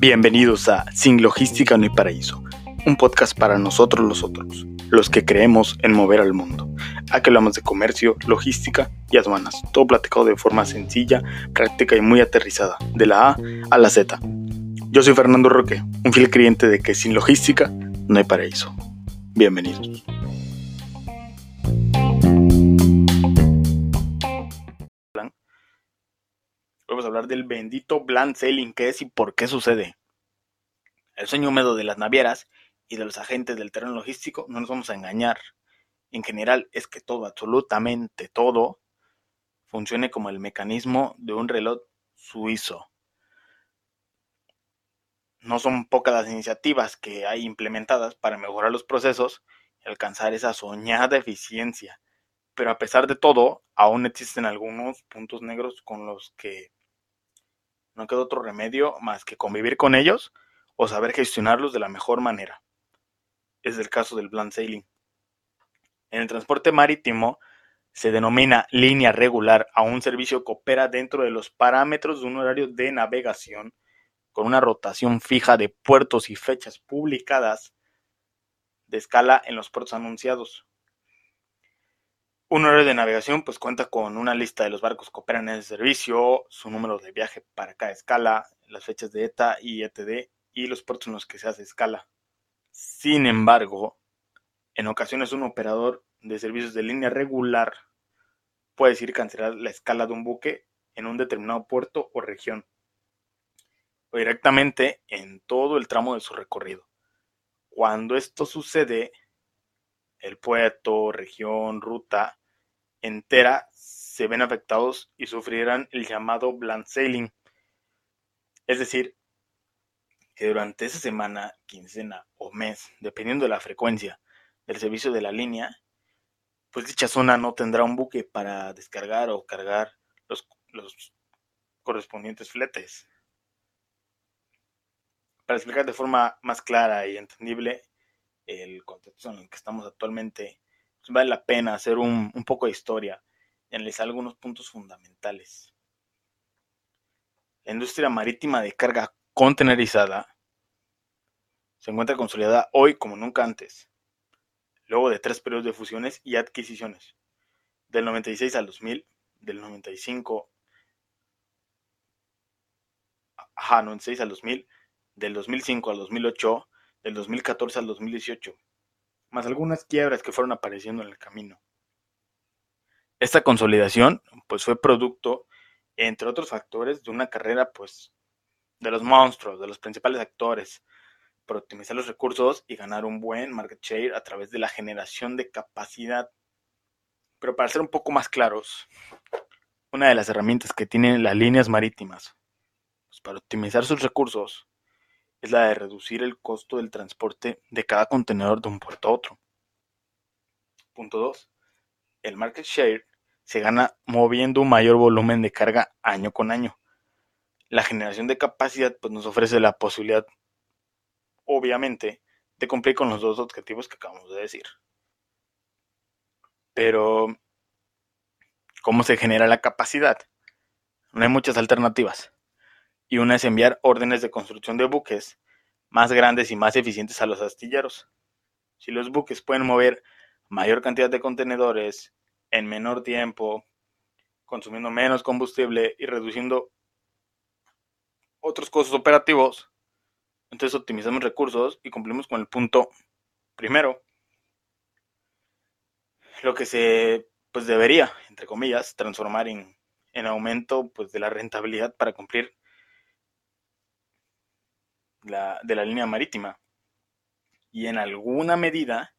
Bienvenidos a Sin Logística no hay paraíso, un podcast para nosotros los otros, los que creemos en mover al mundo. Aquí hablamos de comercio, logística y aduanas, todo platicado de forma sencilla, práctica y muy aterrizada, de la A a la Z. Yo soy Fernando Roque, un fiel creyente de que sin logística no hay paraíso. Bienvenidos. Hablar del bendito blind selling, qué es y por qué sucede. El sueño húmedo de las navieras y de los agentes del terreno logístico, no nos vamos a engañar. En general es que todo, absolutamente todo, funcione como el mecanismo de un reloj suizo. No son pocas las iniciativas que hay implementadas para mejorar los procesos y alcanzar esa soñada eficiencia. Pero a pesar de todo, aún existen algunos puntos negros con los que no queda otro remedio más que convivir con ellos o saber gestionarlos de la mejor manera. Es el caso del blind sailing. En el transporte marítimo se denomina línea regular a un servicio que opera dentro de los parámetros de un horario de navegación con una rotación fija de puertos y fechas publicadas de escala en los puertos anunciados. Un horario de navegación pues cuenta con una lista de los barcos que operan en el servicio, su número de viaje para cada escala, las fechas de ETA y ETD y los puertos en los que se hace escala. Sin embargo, en ocasiones un operador de servicios de línea regular puede decir cancelar la escala de un buque en un determinado puerto o región, o directamente en todo el tramo de su recorrido. Cuando esto sucede, el puerto, región, ruta entera se ven afectados y sufrirán el llamado blind sailing. Es decir, que durante esa semana, quincena o mes, dependiendo de la frecuencia del servicio de la línea, pues dicha zona no tendrá un buque para descargar o cargar los, los correspondientes fletes. Para explicar de forma más clara y entendible el contexto en el que estamos actualmente, vale la pena hacer un, poco de historia y analizar algunos puntos fundamentales. La industria marítima de carga contenerizada se encuentra consolidada hoy como nunca antes, luego de tres periodos de fusiones y adquisiciones, del 96 al 2000, del 95 ajá, 96 al 2000, del 2005 al 2008, del 2014 al 2018 más algunas quiebras que fueron apareciendo en el camino. Esta consolidación pues fue producto, entre otros factores, de una carrera pues de los monstruos, de los principales actores, por optimizar los recursos y ganar un buen market share a través de la generación de capacidad. Pero para ser un poco más claros, una de las herramientas que tienen las líneas marítimas pues, para optimizar sus recursos es la de reducir el costo del transporte de cada contenedor de un puerto a otro. Punto 2. El market share se gana moviendo un mayor volumen de carga año con año. La generación de capacidad pues, nos ofrece la posibilidad, obviamente, de cumplir con los dos objetivos que acabamos de decir. Pero, ¿cómo se genera la capacidad? No hay muchas alternativas y una es enviar órdenes de construcción de buques más grandes y más eficientes a los astilleros. Si los buques pueden mover mayor cantidad de contenedores en menor tiempo, consumiendo menos combustible y reduciendo otros costos operativos, entonces optimizamos recursos y cumplimos con el punto primero. Lo que se pues debería, entre comillas, transformar en, en aumento pues de la rentabilidad para cumplir de la línea marítima y en alguna medida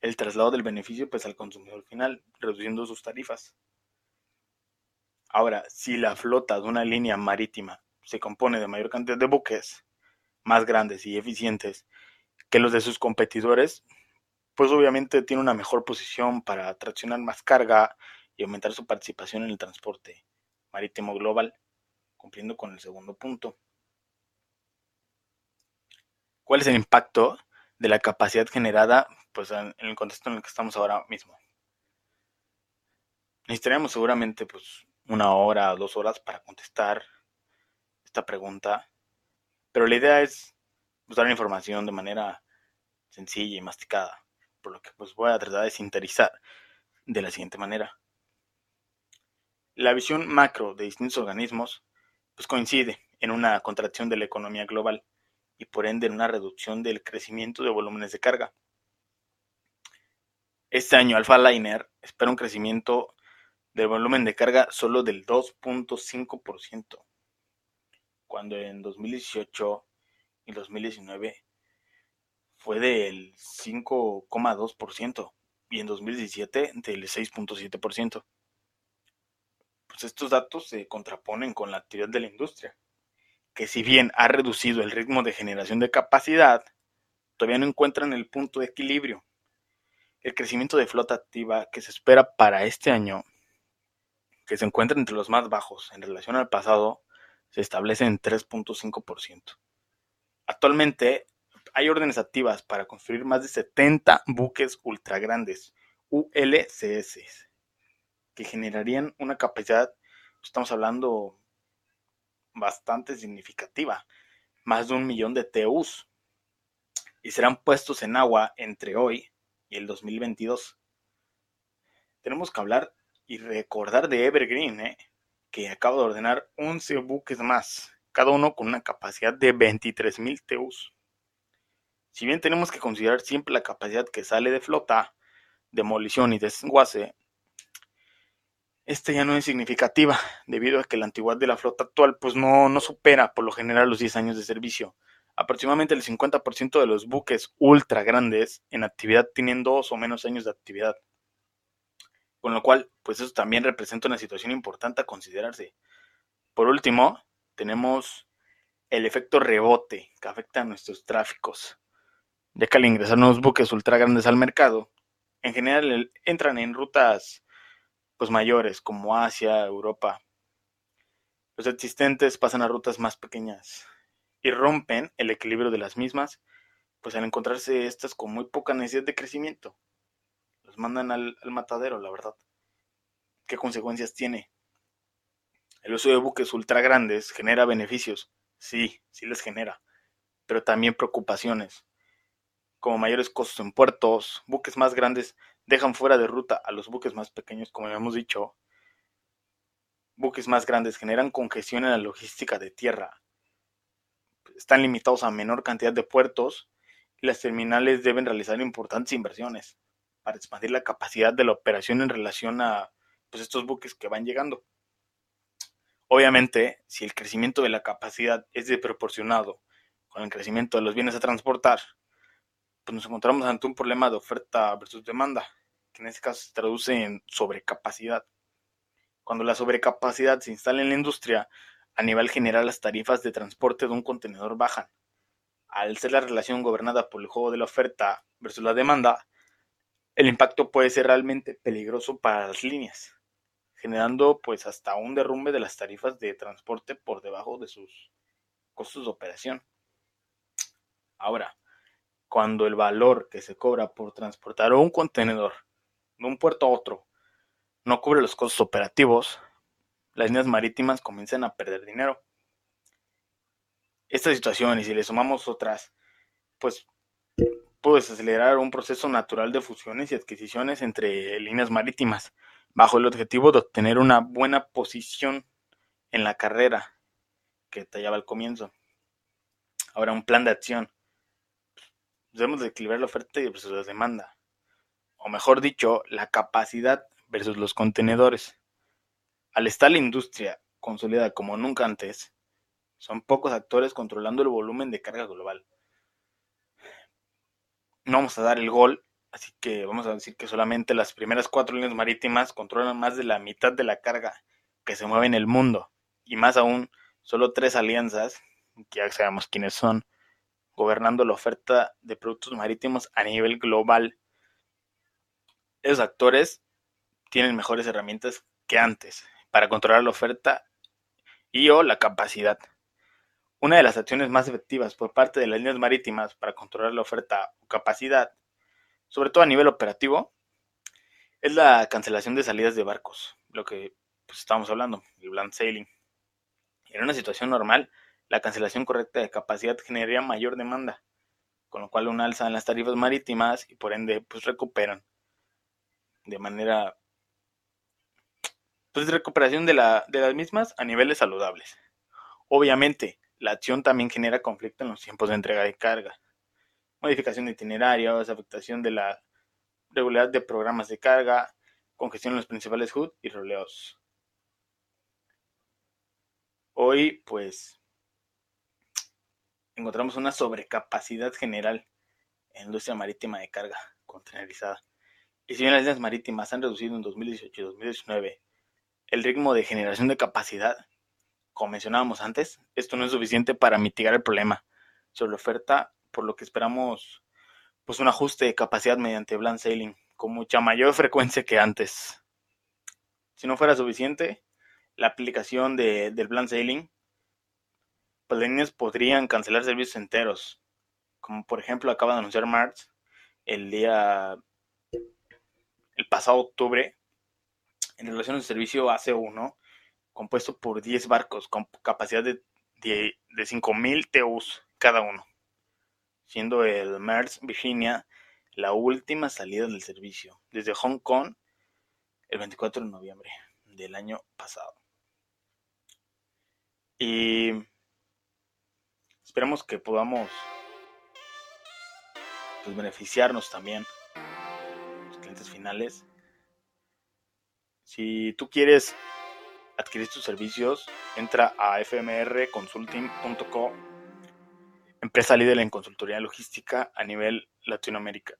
el traslado del beneficio pues al consumidor final, reduciendo sus tarifas. Ahora, si la flota de una línea marítima se compone de mayor cantidad de buques, más grandes y eficientes que los de sus competidores, pues obviamente tiene una mejor posición para traccionar más carga y aumentar su participación en el transporte marítimo global, cumpliendo con el segundo punto. ¿Cuál es el impacto de la capacidad generada pues, en, el contexto en el que estamos ahora mismo? Necesitaríamos seguramente pues, una hora o dos horas para contestar esta pregunta, Pero la idea es pues, dar información de manera sencilla y masticada, por lo que pues voy a tratar de sintetizar de la siguiente manera. La visión macro de distintos organismos pues coincide en una contracción de la economía global y por ende en una reducción del crecimiento de volúmenes de carga. Este año Alpha Liner espera un crecimiento del volumen de carga solo del 2.5%, cuando en 2018 y 2019 fue del 5,2% y en 2017 del 6.7%. Pues estos datos se contraponen con la actividad de la industria, que si bien ha reducido el ritmo de generación de capacidad, todavía no encuentran el punto de equilibrio. El crecimiento de flota activa que se espera para este año, que se encuentra entre los más bajos en relación al pasado, se establece en 3.5%. Actualmente hay órdenes activas para construir más de 70 buques ultra grandes, ULCS, que generarían una capacidad, estamos hablando, bastante significativa, más de un millón de TEUs, y serán puestos en agua entre hoy y el 2022. Tenemos que hablar y recordar de Evergreen, ¿eh? que acaba de ordenar 11 buques más, cada uno con una capacidad de 23.000 TEUs. Si bien tenemos que considerar siempre la capacidad que sale de flota, demolición y desguace, esta ya no es significativa, debido a que la antigüedad de la flota actual pues no, no supera por lo general los 10 años de servicio. Aproximadamente el 50% de los buques ultra grandes en actividad tienen dos o menos años de actividad. Con lo cual, pues eso también representa una situación importante a considerarse. Por último, tenemos el efecto rebote que afecta a nuestros tráficos. Ya que al ingresar nuevos buques ultra grandes al mercado, en general entran en rutas pues mayores como Asia, Europa. Los existentes pasan a rutas más pequeñas y rompen el equilibrio de las mismas, pues al encontrarse estas con muy poca necesidad de crecimiento, los mandan al, al matadero, la verdad. ¿Qué consecuencias tiene? El uso de buques ultra grandes genera beneficios, sí, sí les genera, pero también preocupaciones, como mayores costos en puertos, buques más grandes dejan fuera de ruta a los buques más pequeños, como hemos dicho. Buques más grandes generan congestión en la logística de tierra. Están limitados a menor cantidad de puertos y las terminales deben realizar importantes inversiones para expandir la capacidad de la operación en relación a pues, estos buques que van llegando. Obviamente, si el crecimiento de la capacidad es desproporcionado con el crecimiento de los bienes a transportar, pues nos encontramos ante un problema de oferta versus demanda, que en este caso se traduce en sobrecapacidad. Cuando la sobrecapacidad se instala en la industria, a nivel general las tarifas de transporte de un contenedor bajan. Al ser la relación gobernada por el juego de la oferta versus la demanda, el impacto puede ser realmente peligroso para las líneas, generando pues hasta un derrumbe de las tarifas de transporte por debajo de sus costos de operación. Ahora, cuando el valor que se cobra por transportar un contenedor de un puerto a otro no cubre los costos operativos, las líneas marítimas comienzan a perder dinero. Esta situación, y si le sumamos otras, pues puede acelerar un proceso natural de fusiones y adquisiciones entre líneas marítimas, bajo el objetivo de obtener una buena posición en la carrera que detallaba al comienzo. Ahora, un plan de acción debemos de equilibrar la oferta versus la demanda. O mejor dicho, la capacidad versus los contenedores. Al estar la industria consolidada como nunca antes, son pocos actores controlando el volumen de carga global. No vamos a dar el gol, así que vamos a decir que solamente las primeras cuatro líneas marítimas controlan más de la mitad de la carga que se mueve en el mundo. Y más aún, solo tres alianzas, que ya sabemos quiénes son, gobernando la oferta de productos marítimos a nivel global. Esos actores tienen mejores herramientas que antes para controlar la oferta y o la capacidad. Una de las acciones más efectivas por parte de las líneas marítimas para controlar la oferta o capacidad, sobre todo a nivel operativo, es la cancelación de salidas de barcos, lo que pues, estamos hablando, el land sailing. En una situación normal, La cancelación correcta de capacidad generaría mayor demanda, con lo cual un alza en las tarifas marítimas y por ende pues recuperan de manera pues recuperación de, la, de las mismas a niveles saludables. Obviamente, la acción también genera conflicto en los tiempos de entrega de carga, modificación de itinerarios, afectación de la regularidad de programas de carga, congestión en los principales HUD y roleos. Hoy, pues, encontramos una sobrecapacidad general en la industria marítima de carga contenerizada. Y si bien las líneas marítimas han reducido en 2018 y 2019 el ritmo de generación de capacidad, como mencionábamos antes, esto no es suficiente para mitigar el problema sobre la oferta, por lo que esperamos pues un ajuste de capacidad mediante Bland Sailing con mucha mayor frecuencia que antes. Si no fuera suficiente, la aplicación de, del Bland Sailing, líneas podrían cancelar servicios enteros, como por ejemplo acaba de anunciar March el día el pasado octubre en relación al servicio AC1 compuesto por 10 barcos con capacidad de, de, de 5.000 TEUs cada uno, siendo el Merz Virginia la última salida del servicio desde Hong Kong el 24 de noviembre del año pasado. Y esperamos que podamos pues, beneficiarnos también los clientes finales. Si tú quieres adquirir tus servicios, entra a fmrconsulting.co, empresa líder en consultoría logística a nivel Latinoamérica.